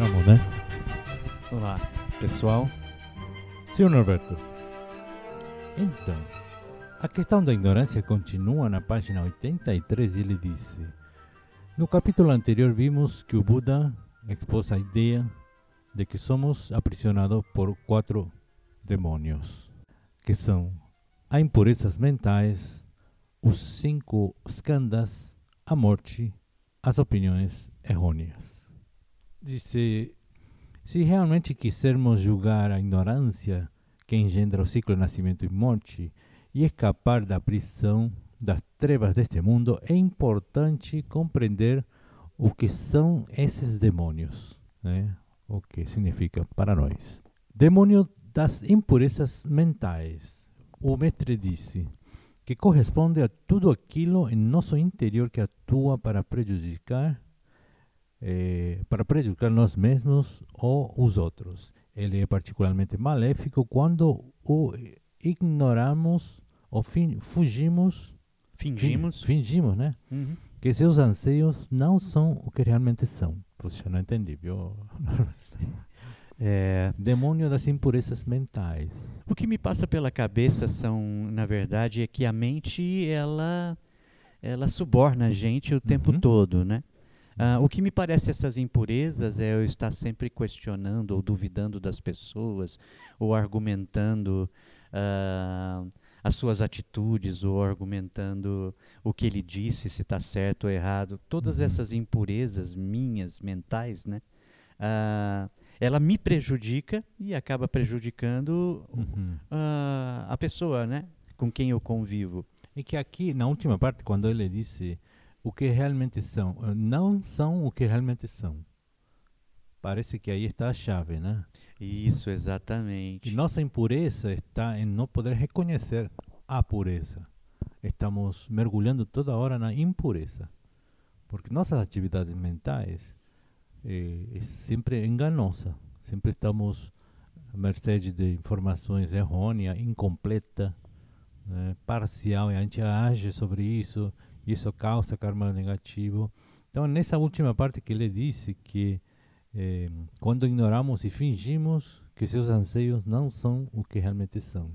Vamos, né? Olá, pessoal. Senhor Norberto, então, a questão da ignorância continua na página 83 e ele disse: No capítulo anterior vimos que o Buda expôs a ideia de que somos aprisionados por quatro demônios, que são a impurezas mentais, os cinco skandhas, a morte, as opiniões errôneas. Disse: se realmente quisermos julgar a ignorância que engendra o ciclo de nascimento e morte e escapar da prisão das trevas deste mundo, é importante compreender o que são esses demônios, né? o que significa para nós. Demônio das impurezas mentais. O mestre disse que corresponde a tudo aquilo em nosso interior que atua para prejudicar eh, para prejudicar nós mesmos ou os outros. Ele é particularmente maléfico quando o ignoramos ou fin fugimos, Fingimos. fin fingimos, né? Uhum. Que seus anseios não são o que realmente são. Puxa, não entendi, viu? É, Demônio das impurezas mentais. o que me passa pela cabeça são, na verdade, é que a mente ela ela suborna a gente o tempo Uhum. todo, né? Ah, o que me parece essas impurezas é eu estar sempre questionando ou duvidando das pessoas ou argumentando ah, as suas atitudes ou argumentando o que ele disse, se está certo ou errado. Todas Uhum. essas impurezas minhas, mentais, né? Ah, ela me prejudica e acaba prejudicando Uhum. ah, a pessoa, né? Com quem eu convivo. E que aqui, na última parte, quando ele disse o que realmente são, eh, não são o que realmente são. Parece que aí está a chave, né? Isso, E exatamente. nossa impureza está em não poder reconhecer a pureza. Estamos mergulhando toda hora na impureza. Porque nossas atividades mentais eh, é sempre enganosa. Sempre estamos à mercê de informações errôneas, incompleta, né, parcial, e a gente age sobre isso, e isso causa karma negativo. Então, nessa última parte que ele disse que eh, quando ignoramos e fingimos que seus anseios não são o que realmente são.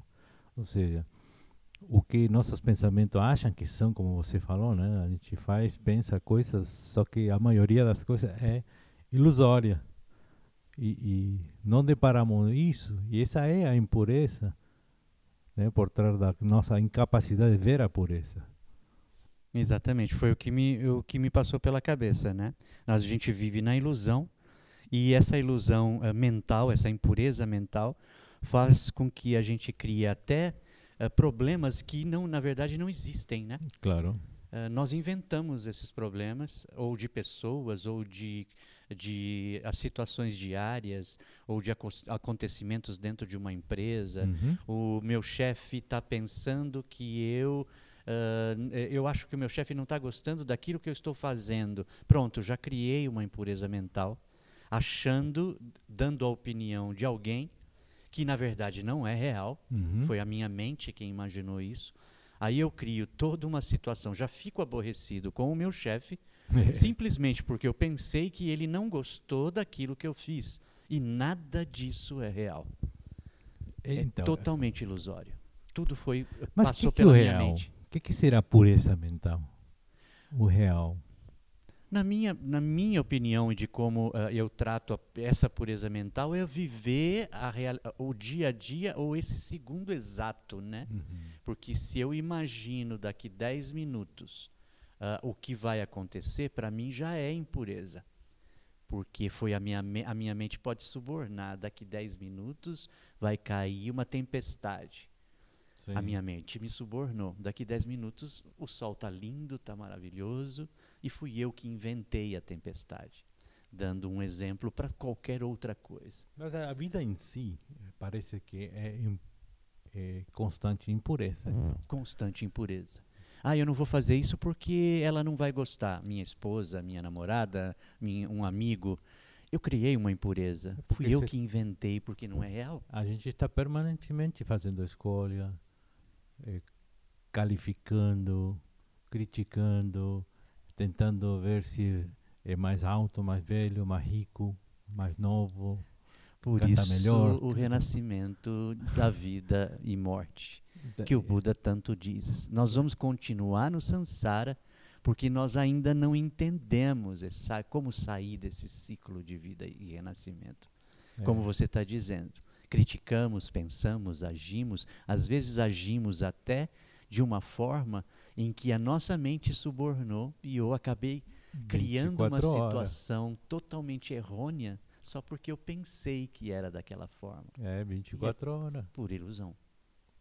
Ou seja, o que nossos pensamentos acham que são, como você falou, né? A gente faz, pensa coisas, só que a maioria das coisas é ilusória. E, e não deparamos isso, e essa é a impureza, né? Por trás da nossa incapacidade de ver a pureza. Exatamente, foi o que me, o que me passou pela cabeça, né? A gente vive na ilusão e essa ilusão eh, mental, essa impureza mental, faz com que a gente crie até eh, problemas que não, na verdade, não existem, né? Claro. Eh, nós inventamos esses problemas, ou de pessoas, ou de, de as situações diárias, ou de acontecimentos dentro de uma empresa. Uhum. O meu chefe está pensando que eu. Eh, eu acho que o meu chefe não está gostando daquilo que eu estou fazendo. Pronto, já criei uma impureza mental, achando, dando a opinião de alguém que na verdade não é real. Uhum. Foi a minha mente quem imaginou isso. Aí eu crio toda uma situação, já fico aborrecido com o meu chefe, simplesmente porque eu pensei que ele não gostou daquilo que eu fiz. E nada disso é real. É Então, totalmente ilusório. Tudo foi Mas passou que que é pela minha real? mente. O que, que será pureza mental? O real. Na minha, na minha opinião e de como ah, eu trato a- essa pureza mental é viver a real, o dia a dia ou esse segundo exato, né? Uhum. Porque se eu imagino daqui 10 minutos ah, o que vai acontecer, para mim já é impureza. Porque foi a minha, a minha mente pode subornar. Daqui 10 minutos vai cair uma tempestade. A minha mente me subornou. Daqui 10 minutos o sol está lindo, está maravilhoso, e fui eu que inventei a tempestade. Dando um exemplo para qualquer outra coisa. Mas a vida em si eh, parece que é, é constante impureza. Então. Constante impureza. Ah, eu não vou fazer isso porque ela não vai gostar. Minha esposa, minha namorada, minha, um amigo. Eu criei uma impureza. Porque Fui eu que inventei porque não é real. A gente está permanentemente fazendo escolha, eh, calificando, criticando, tentando ver se é mais alto, mais velho, mais rico, mais novo, Por isso melhor. o renascimento da vida e morte, que o Buda tanto diz. Nós vamos continuar no samsara porque nós ainda não entendemos essa, como sair desse ciclo de vida e renascimento. É. Como você está dizendo, criticamos, pensamos, agimos, às vezes agimos até de uma forma em que a nossa mente subornou e eu acabei criando uma 24 horas. situação totalmente errônea só porque eu pensei que era daquela forma, É, 24 horas. por ilusão,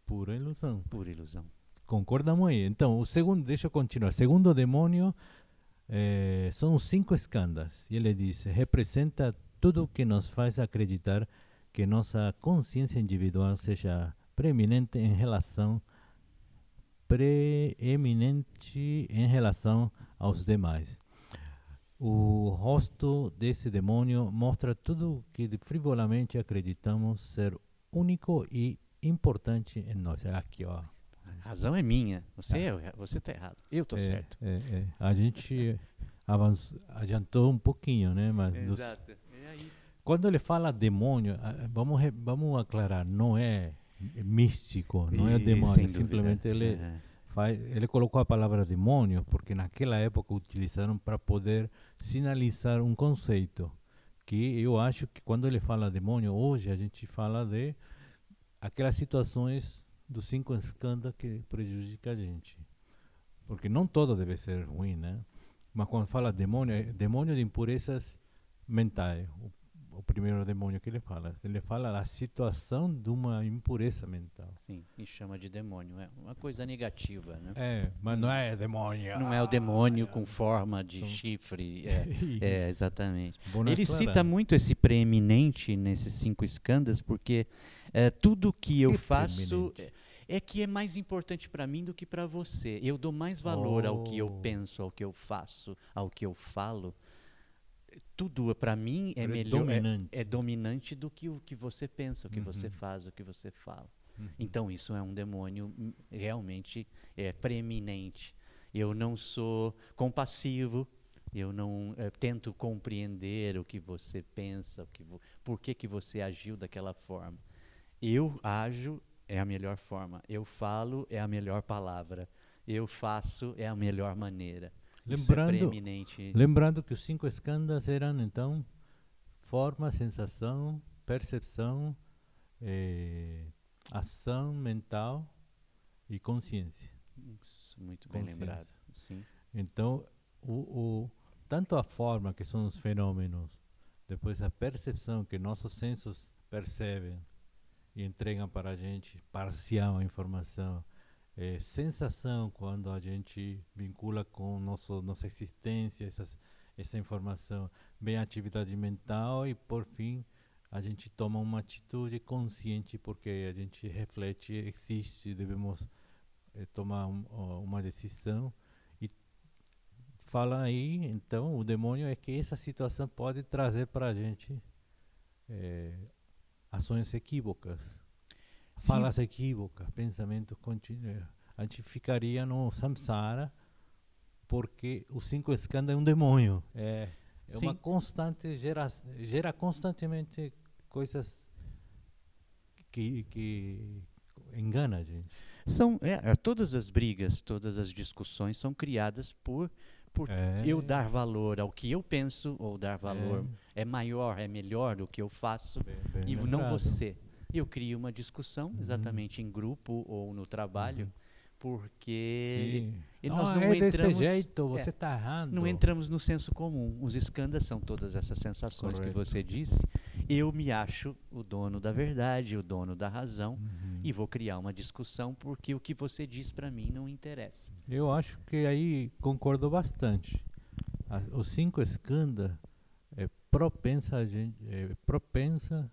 Pura ilusão. por ilusão. Concordamos aí. Então, o segundo, deixa eu continuar. Segundo demônio eh, são cinco escândalos. E ele diz: representa tudo o que nos faz acreditar que nossa consciência individual seja preeminente em relação preeminente em relação aos demais. O rosto desse demônio mostra tudo o que frivolamente acreditamos ser único e importante em nós. Aqui, ó. A razão é minha, você é, você está errado, eu estou É, certo. é, é. A gente avançou, adiantou um pouquinho, né? Mas dos- Exato. É aí. Quando ele fala demônio, ah, vamos, vamos aclarar, não é místico, não é demônio, simplesmente ele É. faz, ele colocou a palavra demônio porque naquela época utilizaram para poder sinalizar um conceito que eu acho que quando ele fala demônio hoje a gente fala de aquelas situações dos cinco escândalos que prejudica a gente. Porque não todo deve ser ruim né? Mas quando fala demônio é demônio de impurezas mentais. O, o primeiro demônio que ele fala ele fala da situação de uma impureza mental Sim, e chama de demônio. É uma coisa negativa, né? é mas não é demônio Não é o demônio com forma de chifre. É, é, exatamente. Nós Ele cita aclaramos. muito esse preeminente nesses cinco escândalos, porque é, tudo que eu Que faço preeminente? é, é que é mais importante para mim do que para você. Eu dou mais valor ao que eu Oh. penso, ao que eu faço, ao que eu falo. Tudo para mim é melhor, é, Predominante. é dominante do que o que você pensa, o que você Uhum. faz, o que você fala. Uhum. Então isso é um demônio realmente é, preeminente. Eu não sou compassivo, eu não eh, tento compreender o que você pensa, o que vo, por que, que você agiu daquela forma. Eu ajo é a melhor forma, eu falo é a melhor palavra, eu faço é a melhor maneira. Isso Lembrando- é. Lembrando que os cinco escândalos eram, então, forma, sensação, percepção, eh, ação mental e consciência. Isso, muito bem Consciência. lembrado. Sim. Então, o, o- tanto a forma, que são os fenômenos, depois a percepção que nossos sensos percebem e entregam para a gente parcial a informação, eh, sensação quando a gente vincula com nosso, nossa existência essas, essa informação, vem a atividade mental e, por fim, a gente toma uma atitude consciente porque a gente reflete, existe, devemos eh, tomar um- uma decisão e fala aí, então, o demônio é que essa situação pode trazer para a gente eh, ações equívocas, Sim. falas equívocas, pensamento contínuo. A gente ficaria no samsara porque os cinco escândalos é um demônio. É, é uma constante, gera, gera constantemente coisas que, que engana a gente. São é, é, todas as brigas, todas as discussões são criadas por por É. eu dar valor ao que eu penso ou dar valor É. é, maior, é melhor do que eu faço Bem- bem e não você. Eu crio uma discussão Uhum. exatamente em grupo ou no trabalho porque Sim. e nós Ah, não é entramos- desse jeito, é, você está errando. não entramos no senso comum. Os escândalos são todas essas sensações Correto. que você disse. Eu me acho o dono da verdade, o dono da razão Uhum. e vou criar uma discussão porque o que você diz para mim não interessa. Eu acho que aí concordo bastante. A- os cinco escândalos é propensa a gente, é propensa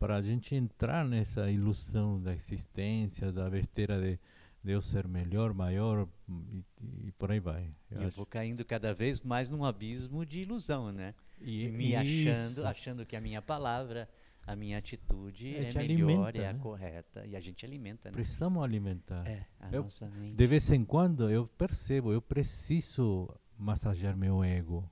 para a gente entrar nessa ilusão da existência, da besteira de Deus ser melhor, maior e, e por aí vai. Eu Eu vou caindo cada vez mais num abismo de ilusão, né? E, me isso. achando, achando que a minha palavra, a minha atitude É, é, melhor, alimenta, é a né? correta. E a gente alimenta, né? Precisamos alimentar. É, a Eu- nossa mente. De vez em quando eu percebo, eu preciso massagear meu ego.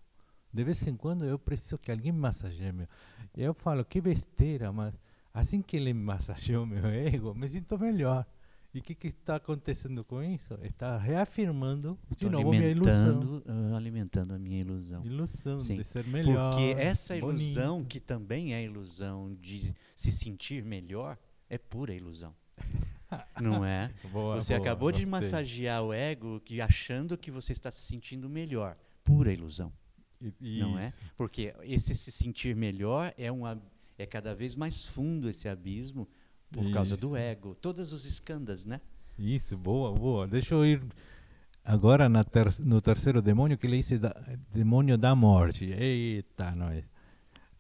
De vez em quando eu preciso que alguém massageie meu. Eu falo, que besteira, mas assim que ele massageou meu ego, me sinto melhor. E o que, que está acontecendo com isso? Está reafirmando Estou de novo minha ilusão. alimentando, ah, alimentando a minha ilusão. Ilusão Sim, de ser melhor. Porque essa ilusão, bonito. que também é ilusão de se sentir melhor, é pura ilusão. Não é? Boa, Você boa, acabou de gostei. massagear o ego que achando que você está se sentindo melhor. Pura ilusão. I- não é? isso. Porque esse se sentir melhor é, um, é cada vez mais fundo esse abismo por causa do Isso. ego. Todos os escandas, né? Isso, boa, boa. Deixa eu ir agora ter- no terceiro demônio que ele disse da, demônio da morte. Eita, nós.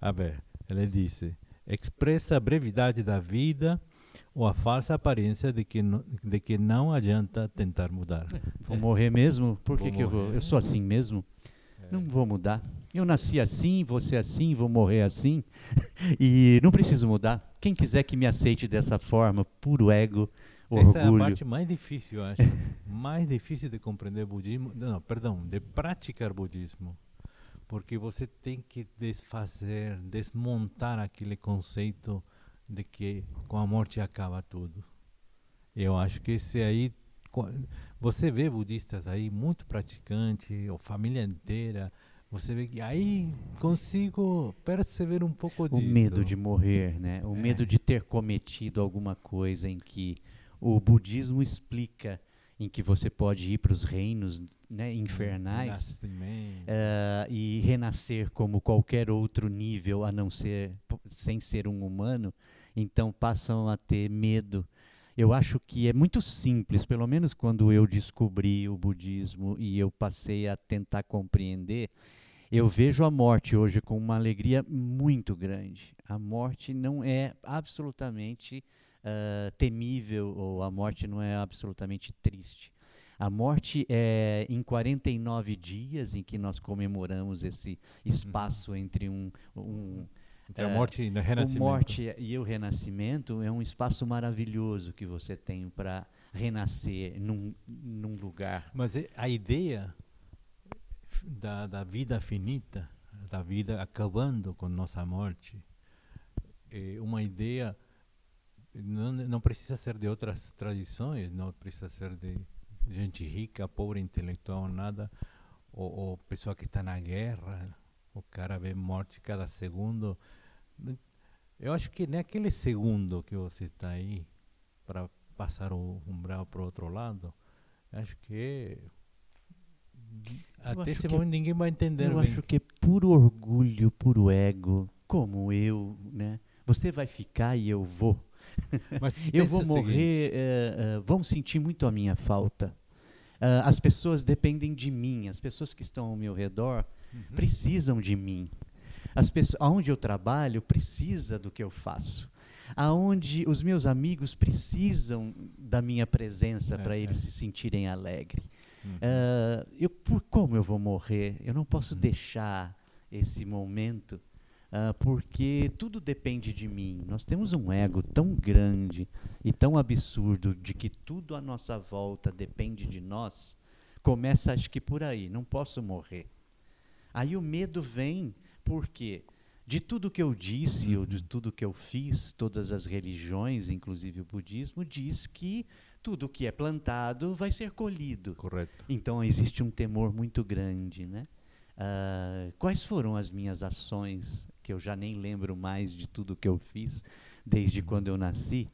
A ver, ele disse: expressa a brevidade da vida ou a falsa aparência de que, não, de que não adianta tentar mudar. Vou morrer mesmo? Por que, Vou que eu vou? Eu sou assim mesmo? Não vou mudar. Eu nasci assim, ser assim, vou morrer assim. e não preciso mudar. Quem quiser que me aceite dessa forma, puro ego, Essa é a orgulho. parte mais difícil, eu acho. mais difícil de compreender budismo, não, perdão, de praticar budismo. Porque você tem que desfazer, desmontar aquele conceito de que com a morte acaba tudo. Eu acho que esse aí você vê budistas aí muito praticantes, ou família inteira, você vê que aí consigo perceber um pouco O disso. medo de morrer, né? O É. medo de ter cometido alguma coisa em que o budismo explica em que você pode ir para os reinos né, infernais eh, e renascer como qualquer outro nível a não ser sem ser um humano, então passam a ter medo. Eu acho que é muito simples, pelo menos quando eu descobri o budismo e eu passei a tentar compreender, eu vejo a morte hoje com uma alegria muito grande. A morte não é absolutamente ah, temível ou a morte não é absolutamente triste. A morte é em 49 dias em que nós comemoramos esse espaço entre um, um Entre a é, morte e o o renascimento. morte e o renascimento é um espaço maravilhoso que você tem para renascer num, num lugar. Mas é- a ideia da, da vida finita, da vida acabando com nossa morte, é uma ideia não, não precisa ser de outras tradições, não precisa ser de gente rica, pobre, intelectual, nada, ou, ou pessoa que está na guerra, o cara vê morte cada segundo. Eu acho que naquele segundo que você está aí para passar o umbral para o outro lado, acho que até acho esse que- momento ninguém vai entender Eu bem. acho que é puro orgulho, puro ego, como eu, né? Você vai ficar e eu vou. Eu vou morrer, eh, eh, vão sentir muito a minha falta. Ah, as pessoas dependem de mim, as pessoas que estão ao meu redor Uhum. precisam de mim. As pessoas, aonde eu trabalho precisa do que eu faço. Aonde os meus amigos precisam da minha presença É, para é. eles se sentirem alegres. Uhum. Ah, eu, por como eu vou morrer? Eu não posso Uhum. deixar esse momento, ah, porque tudo depende de mim. Nós temos um ego tão grande e tão absurdo de que tudo à nossa volta depende de nós. Começa, acho que por aí. Não posso morrer. Aí o medo vem porque de tudo que eu disse ou de Uhum. tudo que eu fiz, todas as religiões, inclusive o budismo, diz que tudo que é plantado vai ser colhido. Correto. Então existe um temor muito grande, né? Ah, quais foram as minhas ações que eu já nem lembro mais de tudo que eu fiz desde quando eu nasci?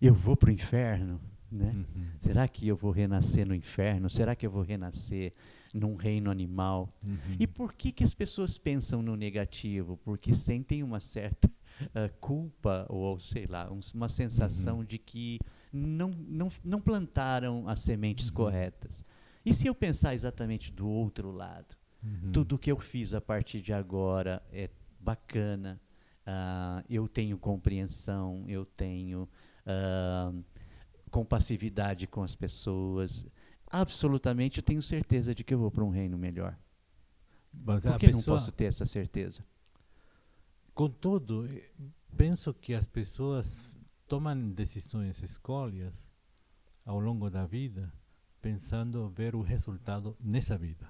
Eu vou para o inferno, né? Uhum. Será que eu vou renascer no inferno? Será que eu vou renascer num reino animal? Uhum. E por que, que as pessoas pensam no negativo? Porque sentem uma certa ah, culpa ou, sei lá, uns- uma sensação Uhum. de que não, não, não plantaram as sementes Uhum. corretas. E se eu pensar exatamente do outro lado? Uhum. Tudo que eu fiz a partir de agora é bacana, ah, eu tenho compreensão, eu tenho ah, compassividade com as pessoas. Absolutamente, eu tenho certeza de que eu vou para um reino melhor. Mas Por a que não pessoa, posso ter essa certeza? contudo, eh, penso que as pessoas tomam decisões, escolhas ao longo da vida, pensando ver o resultado nessa vida.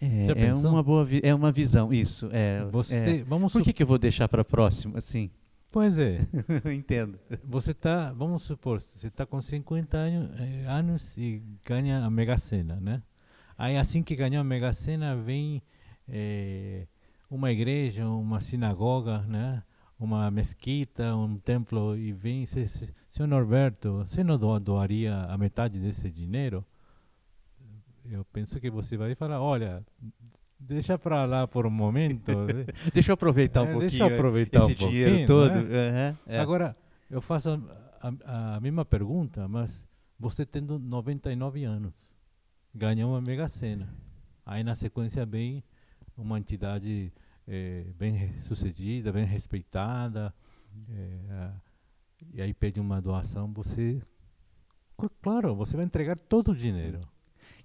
É, é uma boa é uma visão, isso. É, Você, é. vamos Por que, que eu vou deixar para próximo? Assim, Pois é, entendo. você tá, vamos supor, você está com 50 anos, eh, anos e ganha a Mega Sena, né? Aí assim que ganhou a Mega Sena vem eh, uma igreja, uma sinagoga, né? Uma mesquita, um templo e vem, se, se, senhor Norberto, você não doa- doaria a metade desse dinheiro? Eu penso que você vai falar, olha, deixa para lá por um momento. né? Deixa eu aproveitar um É, pouquinho deixa eu aproveitar esse um dinheiro pouquinho, todo. né? Aham, é. Agora, eu faço a, a- a mesma pergunta, mas você tendo 99 anos, ganhou uma mega sena. Aí na sequência vem uma entidade eh, bem sucedida, bem respeitada, eh, e aí pede uma doação, você. cl- Claro, você vai entregar todo o dinheiro.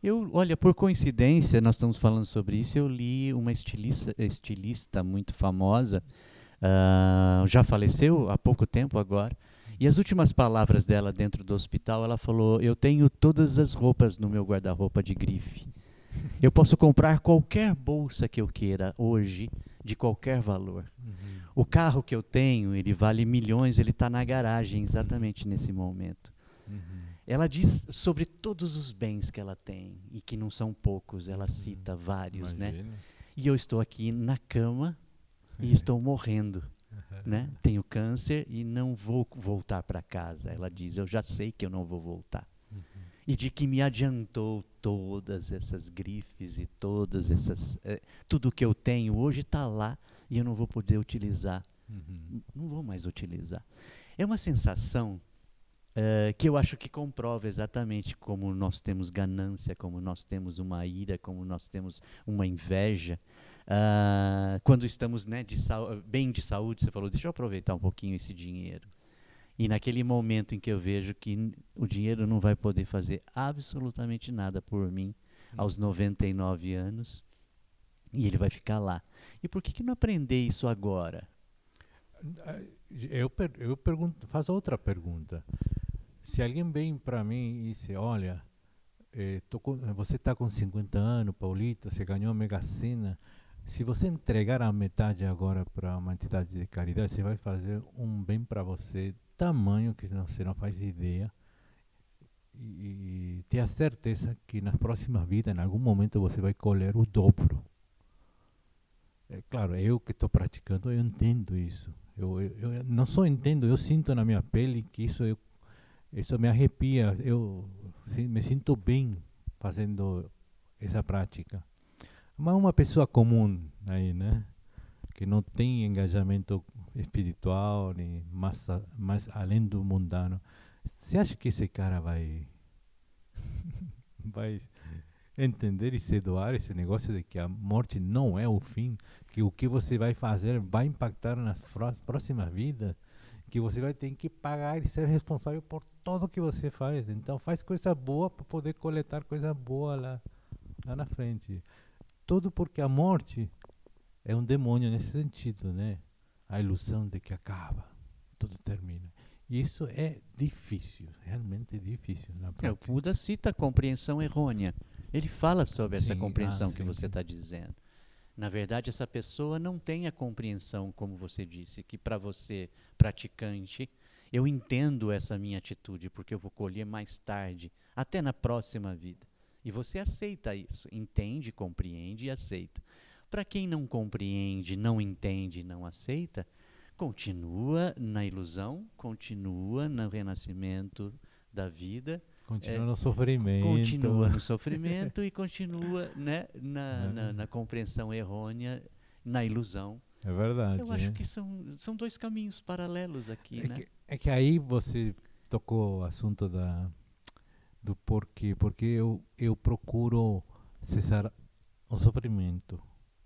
Eu, olha, por coincidência, nós estamos falando sobre isso, eu li uma estilista, estilista muito famosa, ah, já faleceu há pouco tempo agora, e as últimas palavras dela dentro do hospital, ela falou, eu tenho todas as roupas no meu guarda-roupa de grife. Eu posso comprar qualquer bolsa que eu queira hoje, de qualquer valor. O carro que eu tenho, ele vale milhões, ele está na garagem exatamente nesse momento. Ela diz sobre todos os bens que ela tem, e que não são poucos, ela cita vários, né? Imagina. E eu estou aqui na cama e estou morrendo, né? Tenho câncer e não vou voltar para casa. Ela diz, eu já sei que eu não vou voltar. E de que me adiantou todas essas grifes e todas essas... eh, tudo que eu tenho hoje está lá e eu não vou poder utilizar Uhum. não vou mais utilizar. É uma sensação eh, que eu acho que comprova exatamente como nós temos ganância, como nós temos uma ira, como nós temos uma inveja. Ah, quando estamos né, de bem de saúde, você falou, deixa eu aproveitar um pouquinho esse dinheiro. E naquele momento em que eu vejo que o dinheiro não vai poder fazer absolutamente nada por mim aos 99 anos, e ele vai ficar lá. E por que, que não aprender isso agora? Ah, Eu, per- eu pergunto, faço outra pergunta. Se alguém vem para mim e diz, olha, eh, com- você está com 50 anos, Paulito, você ganhou a Mega Sena, se você entregar a metade agora para uma entidade de caridade, você vai fazer um bem para você, tamanho que não- você não faz ideia. E, e tenha certeza que na próxima vida, em algum momento, você vai colher o dobro. É claro, eu que estou praticando, eu entendo isso. Eu, eu, eu não só entendo, eu sinto na minha pele que isso, eu, isso me arrepia. Eu me sinto bem fazendo essa prática. Mas uma pessoa comum aí, né? Que não tem engajamento espiritual, nem mais, mais além do mundano. Você acha que esse cara vai vai entender e se doar esse negócio de que a morte não é o fim, que o que você vai fazer vai impactar nas próximas vidas, que você vai ter que pagar e ser responsável por tudo que você faz. Então faz coisa boa para poder coletar coisa boa lá, lá na frente. Tudo porque a morte é um demônio nesse sentido, né? A ilusão de que acaba, tudo termina. E isso é difícil, realmente difícil na É, o. Buda cita a compreensão errônea. Ele fala sobre essa Sim, compreensão ah, que sim, você sim. está dizendo. Na verdade, essa pessoa não tem a compreensão, como você disse, que para você, praticante, eu entendo essa minha atitude, porque eu vou colher mais tarde, até na próxima vida. E você aceita isso, entende, compreende e aceita. Para quem não compreende, não entende, não aceita, continua na ilusão, continua no renascimento da vida, Continua é, no sofrimento. continua no sofrimento e continua né, na, É. na, na compreensão errônea, na ilusão. É verdade. Eu acho é. que são, são dois caminhos paralelos aqui, É né? que, é que aí você tocou o assunto da, do porquê. Porque eu, eu procuro cessar o sofrimento.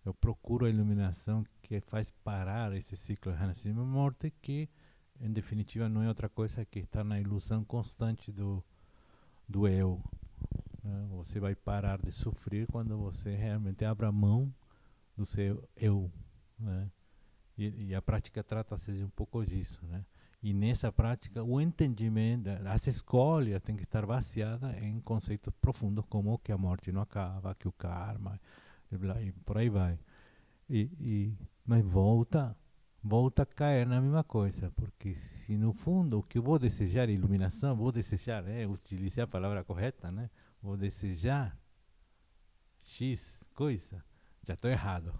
Eu procuro a iluminação que faz parar esse ciclo de renascimento e morte que, em definitiva, não é outra coisa que estar na ilusão constante do, do eu. né? Você vai parar de sofrer quando você realmente abre a mão do seu eu. Né? E, e a prática trata-se de um pouco disso, né? E nessa prática, o entendimento, as escolhas têm que estar baseadas em conceitos profundos como que a morte não acaba, que o karma, e por aí vai. E, e, mas volta, volta a cair na mesma coisa, porque se no fundo o que eu vou desejar é iluminação, vou desejar, é, utilizar a palavra correta, né? Vou desejar X coisa, já estou errado.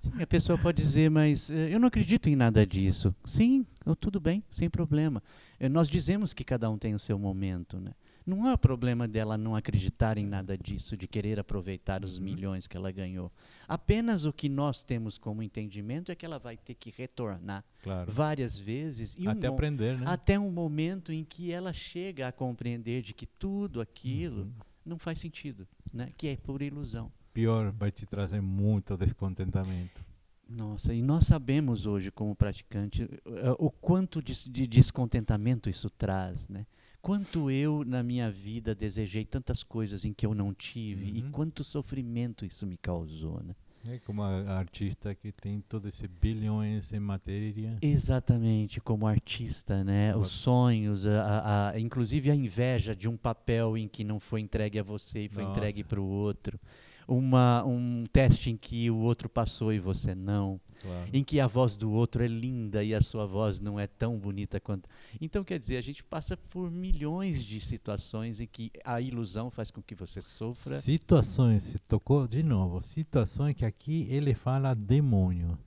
Sim, a pessoa pode dizer, mas eh, eu não acredito em nada disso. Sim, tudo bem, sem problema. Eh, nós dizemos que cada um tem o seu momento, né? Não é o problema dela não acreditar em nada disso, de querer aproveitar os uhum. milhões que ela ganhou. Apenas o que nós temos como entendimento é que ela vai ter que retornar claro. várias vezes. até um aprender, né? Até um momento em que ela chega a compreender de que tudo aquilo uhum. não faz sentido, né? que é pura ilusão pior, vai te trazer muito descontentamento. Nossa, e nós sabemos hoje, como praticante, eh, o quanto de, de, descontentamento isso traz, né? Quanto eu, na minha vida, desejei tantas coisas em que eu não tive uhum. e quanto sofrimento isso me causou, né? É como a artista que tem todos esses bilhões em matéria. Exatamente, como artista, né? Os sonhos, a, a, a, inclusive a inveja de um papel em que não foi entregue a você e foi Nossa. entregue para o outro uma, um teste em que o outro passou e você não, claro. em que a voz do outro é linda e a sua voz não é tão bonita quanto. Então, quer dizer, a gente passa por milhões de situações em que a ilusão faz com que você sofra. Situações, se tocou de novo, situações que aqui ele fala demônio.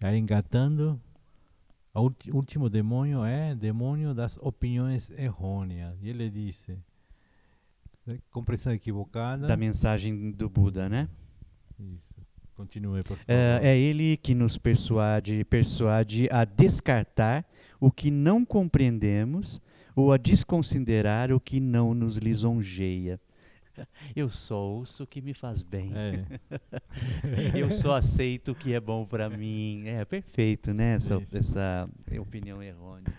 Aí engatando, o último demônio é demônio das opiniões errôneas. E ele disse Compreensão equivocada. Da mensagem do Buda, né? Isso. Continue, por favor. É, é ele que nos persuade, persuade a descartar o que não compreendemos ou a desconsiderar o que não nos lisonjeia. Eu só ouço o que me faz bem. É. Eu só aceito o que é bom para mim. É perfeito, né? Essa, essa opinião errônea.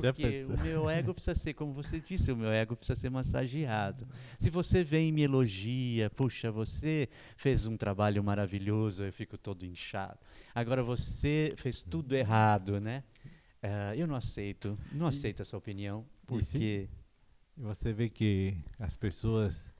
Porque o meu ego precisa ser, como você disse, o meu ego precisa ser massageado. Se você vem e me elogia, puxa, você fez um trabalho maravilhoso, eu fico todo inchado. Agora você fez tudo errado, né? Uh, eu não aceito, não aceito essa opinião, porque você vê que as pessoas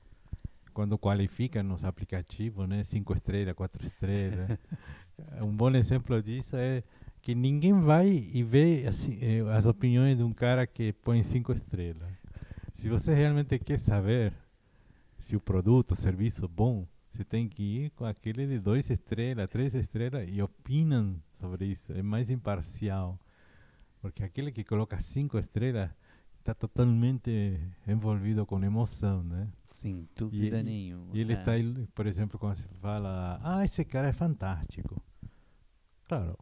quando qualificam nos aplicativos, né, cinco estrelas, quatro estrelas, um bom exemplo disso é que ninguém vai e vê assim, eh, as opiniões de um cara que põe cinco estrelas. Se você realmente quer saber se o produto, o serviço é bom, você tem que ir com aquele de dois estrelas, três estrelas e opinam sobre isso. É mais imparcial. Porque aquele que coloca cinco estrelas está totalmente envolvido com emoção, né? Sem dúvida nenhuma. E ele está, é. por exemplo, quando se fala, ah, esse cara é fantástico. Claro,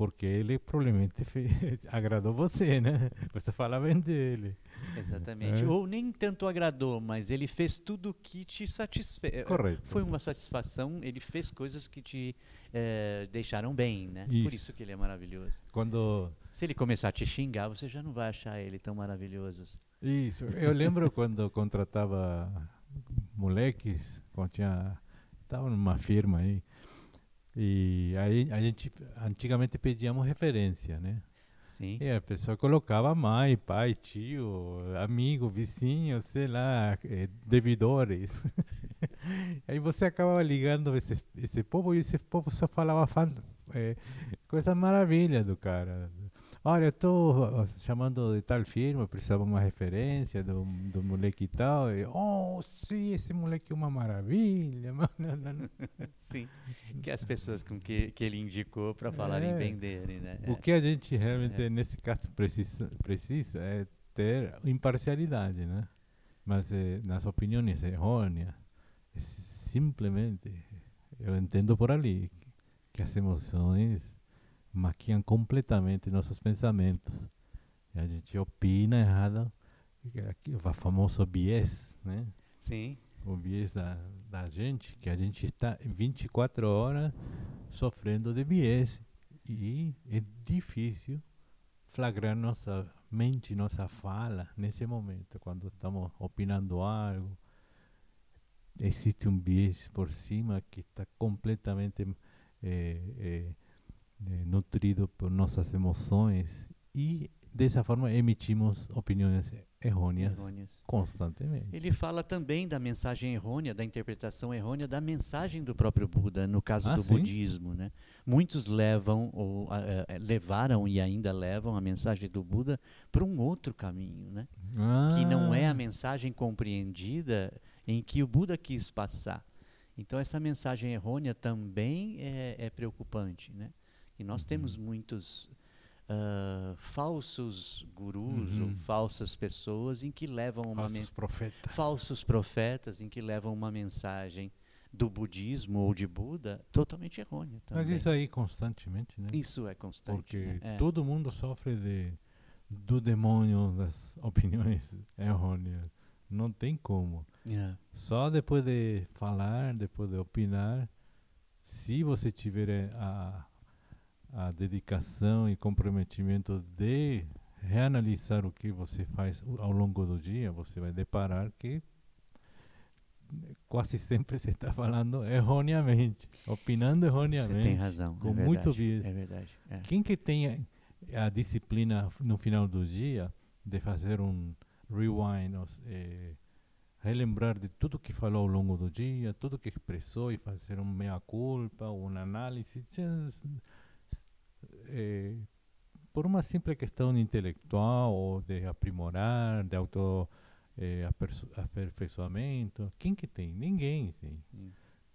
porque ele provavelmente fez, agradou você, né? Você fala bem dele. Exatamente. É. Ou nem tanto agradou, mas ele fez tudo que te satisfez. Eh, Correto. Foi uma satisfação, ele fez coisas que te é, deixaram bem, né? Isso. Por isso que ele é maravilhoso. Quando Se ele começar a te xingar, você já não vai achar ele tão maravilhoso. Isso. Eu lembro quando contratava moleques, quando tinha... Estava numa firma aí, e aí a gente antigamente pedíamos referência, né? Sim. E a pessoa colocava mãe, pai, tio, amigo, vizinho, sei lá, eh, devidores. aí você acabava ligando esse, esse povo e esse povo só falava fan, eh, coisa maravilha do cara. Olha, eu estou chamando de tal firma, precisava uma referência do, do moleque e tal. E, oh, sim, esse moleque é uma maravilha. sim, que as pessoas com que, que ele indicou para falar é. em venderem, né? O que a gente realmente, é. nesse caso, precisa, precisa é ter imparcialidade, né? Mas eh, nas opiniões errôneas, é simplesmente, eu entendo por ali, que as emoções maquiam completamente nossos pensamentos. E a gente opina errado, o famoso bias, né? Sim. O bias da, da gente, que a gente está 24 horas sofrendo de bias. E é difícil flagrar nossa mente, nossa fala nesse momento, quando estamos opinando algo. Existe um bias por cima que está completamente eh, eh, é, nutrido por nossas emoções e dessa forma emitimos opiniões errôneas, Errôneas. constantemente. Ele fala também da mensagem errônea, da interpretação errônea da mensagem do próprio Buda, no caso Ah, do sim? budismo. Né? Muitos levam, ou ah, eh, levaram e ainda levam a mensagem do Buda para um outro caminho, né? que não é a Ah, mensagem compreendida em que o Buda quis passar. Então essa mensagem errônea também é, é preocupante, né? E nós temos muitos ah, falsos gurus ou Uhum. falsas pessoas em que levam uma falsos profetas. falsos profetas em que levam uma mensagem do budismo ou de Buda totalmente errônea também. Mas isso aí constantemente, né? Isso é constante. Porque né? É. todo mundo sofre de, do demônio das opiniões errôneas. Não tem como. É. Só depois de falar, depois de opinar, se você tiver eh, a, a dedicação e comprometimento de reanalisar o que você faz ao longo do dia, você vai deparar que quase sempre você está falando erroneamente, opinando Você erroneamente. tem razão. com é verdade, muito viés. É verdade. é. Quem que tem a, a disciplina no final do dia de fazer um rewind, ou eh, relembrar de tudo que falou ao longo do dia, tudo que expressou e fazer um meia-culpa, uma análise, just, eh, por uma simples questão intelectual ou de aprimorar, de auto eh, aperfeiçoamento, quem que tem? Ninguém tem. Hum.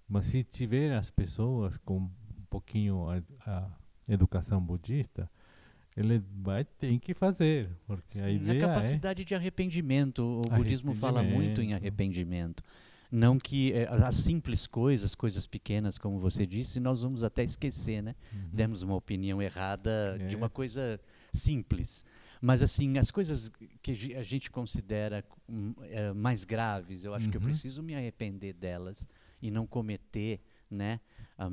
Mas se tiver as pessoas com um pouquinho a, a educação budista, ele vai ter que fazer, porque a Sim, ideia é capacidade de arrependimento. O budismo fala muito em Arrependimento. Não que eh, as simples coisas, coisas pequenas, como você disse, nós vamos até esquecer, né? Uhum. Demos uma opinião errada de uma coisa simples. Mas, assim, as coisas que a ge- a gente considera eh, mais graves, eu acho que eu Uhum. preciso me arrepender delas e não cometer, né? a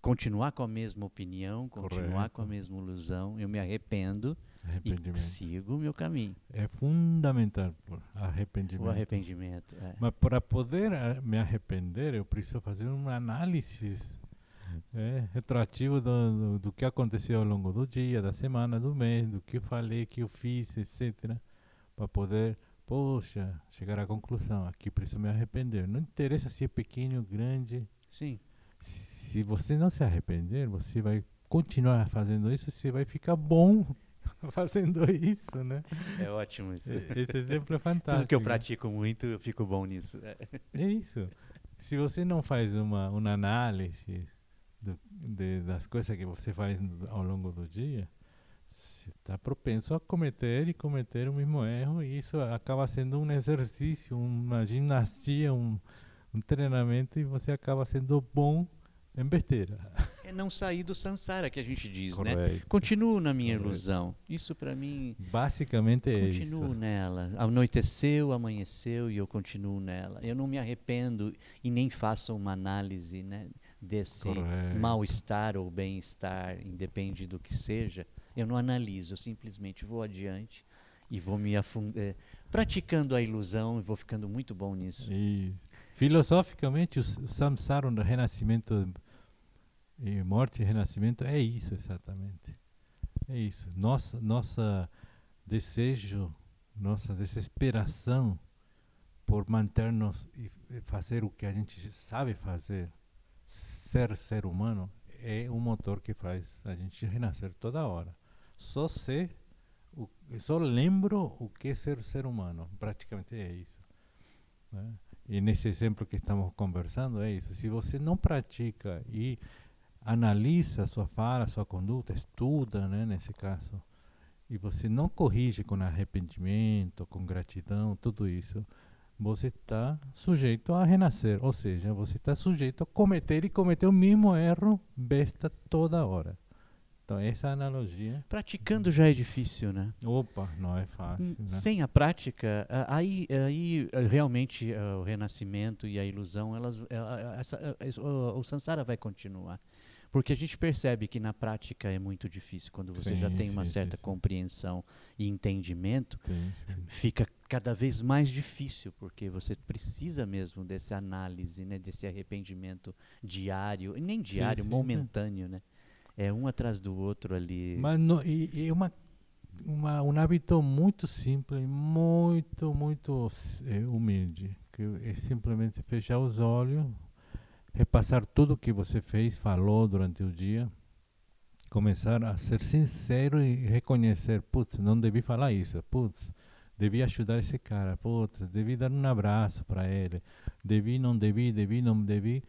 continuar com a mesma opinião, continuar com a Correto. mesma ilusão. Eu me arrependo e sigo o meu caminho. É fundamental arrependimento. O arrependimento. é. Mas para poder ah, me arrepender, eu preciso fazer uma análise é, retroativo do, do, do que aconteceu ao longo do dia, da semana, do mês, do que eu falei, que eu fiz, etc. Para poder, poxa, chegar à conclusão. Aqui preciso me arrepender. Não interessa se é pequeno, grande. Sim. Se você não se arrepender, você vai continuar fazendo isso, você vai ficar bom fazendo isso, né? É ótimo isso. Esse exemplo é fantástico. Tudo que eu pratico muito, eu fico bom nisso. É. É isso. Se você não faz uma, uma análise do- de- das coisas que você faz ao longo do dia, você está propenso a cometer e cometer o mesmo erro, e isso acaba sendo um exercício, uma ginastia, um, um treinamento, e você acaba sendo bom em besteira. É não sair do sansara que a gente diz, né? Correto. Continuo na minha Correto. ilusão. Isso para mim, Basicamente é continuo isso. nela. Anoiteceu, amanheceu e eu continuo nela. Eu não me arrependo e nem faço uma análise, né, desse mal-estar ou bem-estar, independe do que seja. Eu não analiso, eu simplesmente vou adiante e vou me afundar, praticando a ilusão e vou ficando muito bom nisso. E, filosoficamente, o samsara, o renascimento e morte e renascimento é isso exatamente. É isso. Nossa, nossa desejo, nossa desesperação por manter-nos e fazer o que a gente sabe fazer, ser ser humano, é um motor que faz a gente renascer toda hora. Só sei, o, só lembro o que é ser ser humano. Praticamente é isso. né? E nesse exemplo que estamos conversando é isso. Se você não pratica e analisa sua fala, sua conduta, estuda, né, nesse caso, e você não corrige com arrependimento, com gratidão, tudo isso, você está sujeito a renascer. Ou seja, você está sujeito a cometer e cometer o mesmo erro besta toda hora. Então, essa analogia. Praticando já é difícil, né? Opa, não é fácil. Hum, Né? Sem a prática, a- aí, aí eh, realmente eh, o renascimento e a ilusão, elas, ela- essa- eh, es- o, o samsara vai continuar. Porque a gente percebe que na prática é muito difícil. Quando você já Sim, tem uma sim, certa sim, compreensão e entendimento, fica cada vez mais difícil, porque você precisa mesmo dessa análise, né, desse arrependimento diário, e nem diário, momentâneo, né? É um atrás do outro ali. Mas e, e uma uma, um hábito muito simples, muito, muito é, humilde, que é simplesmente fechar os olhos, repassar tudo que você fez, falou durante o dia, começar a ser sincero e reconhecer, putz, não devi falar isso, putz, devi ajudar esse cara, putz, devi dar um abraço para ele, devi, não devi, devi, não devi.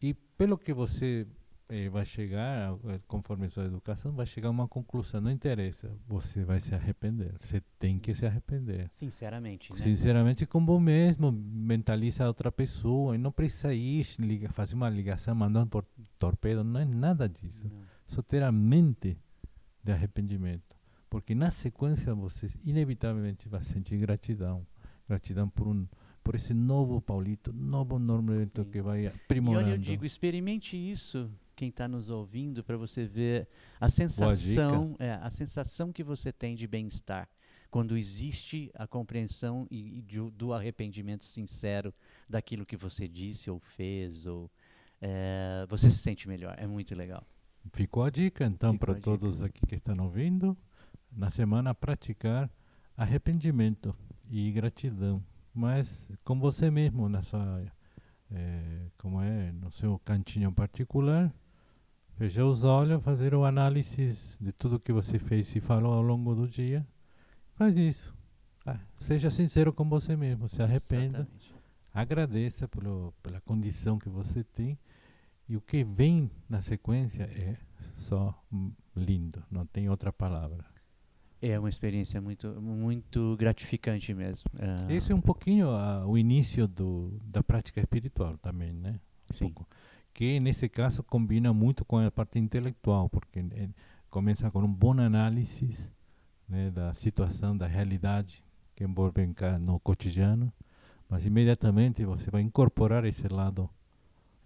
E pelo que você eh, vai chegar, eh, conforme sua educação, vai chegar a uma conclusão. Não interessa, você vai se arrepender. Você tem que se arrepender. Sinceramente, né? Sinceramente, como mesmo, mentaliza a outra pessoa. E não precisa ir, liga, fazer uma ligação, mandando por torpedo. Não é nada disso. Não. Só ter a mente de arrependimento. Porque na sequência você inevitavelmente vai sentir gratidão. Gratidão por um por esse novo Paulito, novo Sim. que vai E aprimorando. olha, eu digo, experimente isso, quem está nos ouvindo, para você ver a sensação, é, a sensação que você tem de bem-estar quando existe a compreensão e, e de- do arrependimento sincero daquilo que você disse ou fez, ou é, você se sente melhor. É muito legal. Ficou a dica, então, para a dica. todos aqui que estão ouvindo, na semana praticar arrependimento e gratidão, mas com você mesmo, sua, eh, como é, no seu cantinho particular, fechar os olhos, fazer o análise de tudo que você fez e falou ao longo do dia, faz isso. Ah, seja sincero com você mesmo, se arrependa, Exatamente. agradeça pelo, pela condição que você tem e o que vem na sequência é só lindo, não tem outra palavra. É uma experiência muito, muito gratificante mesmo. É, Esse é um pouquinho ah, o início do, da prática espiritual também, né? Um Sim. pouco. Que nesse caso combina muito com a parte intelectual, porque eh, começa com um bom análise né, da situação, da realidade que envolve no cotidiano, mas imediatamente você vai incorporar esse lado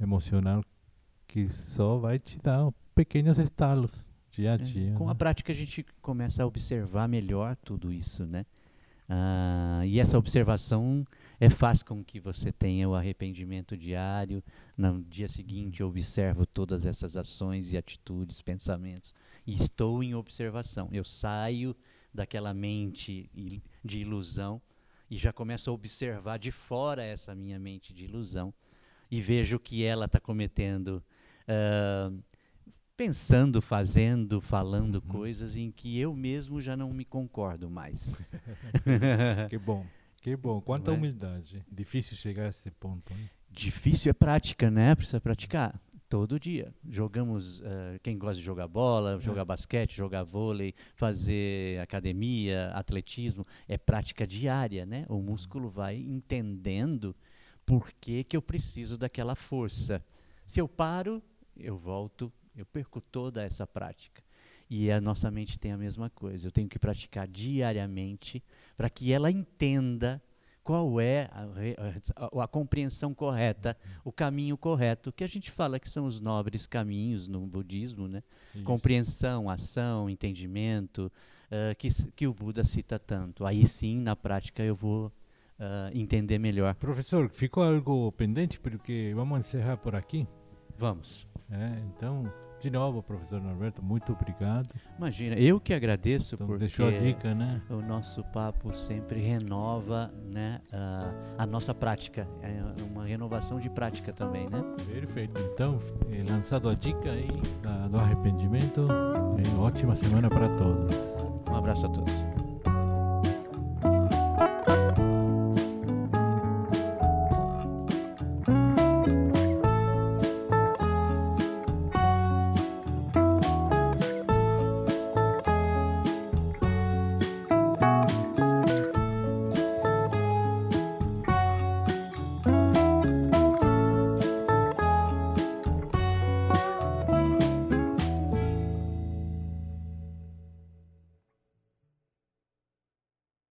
emocional que só vai te dar pequenos estalos dia a É, dia. Com né? a prática a gente começa a observar melhor tudo isso, né? Ah, e essa observação é, faz com que você tenha o arrependimento diário. No dia seguinte eu observo todas essas ações e atitudes, pensamentos, e estou em observação. Eu saio daquela mente de ilusão e já começo a observar de fora essa minha mente de ilusão e vejo que ela está cometendo ah, pensando, fazendo, falando Uhum. coisas em que eu mesmo já não me concordo mais. Que bom, que bom. Quanta é? humildade. Difícil chegar a esse ponto. Né? Difícil é prática, né? Precisa praticar todo dia. Jogamos, eh, quem gosta de jogar bola, jogar basquete, jogar vôlei, fazer academia, atletismo, é prática diária, né? O músculo vai entendendo por que, que eu preciso daquela força. Se eu paro, eu volto, eu perco toda essa prática. E a nossa mente tem a mesma coisa. Eu tenho que praticar diariamente para que ela entenda qual é a, a- a compreensão correta, o caminho correto, que a gente fala que são os nobres caminhos no budismo, né? Isso. Compreensão, ação, entendimento, ah, que, que o Buda cita tanto. Aí sim, na prática, eu vou ah, entender melhor. Professor, ficou algo pendente porque vamos encerrar por aqui. Vamos. É, então, de novo, professor Norberto, muito obrigado. Imagina, eu que agradeço Então, porque deixou a dica, né? o nosso papo sempre renova né, ah, a nossa prática. É uma renovação de prática também, né? Perfeito. Então, eh, lançado a dica aí do arrependimento, eh, ótima semana para todos. Um abraço a todos.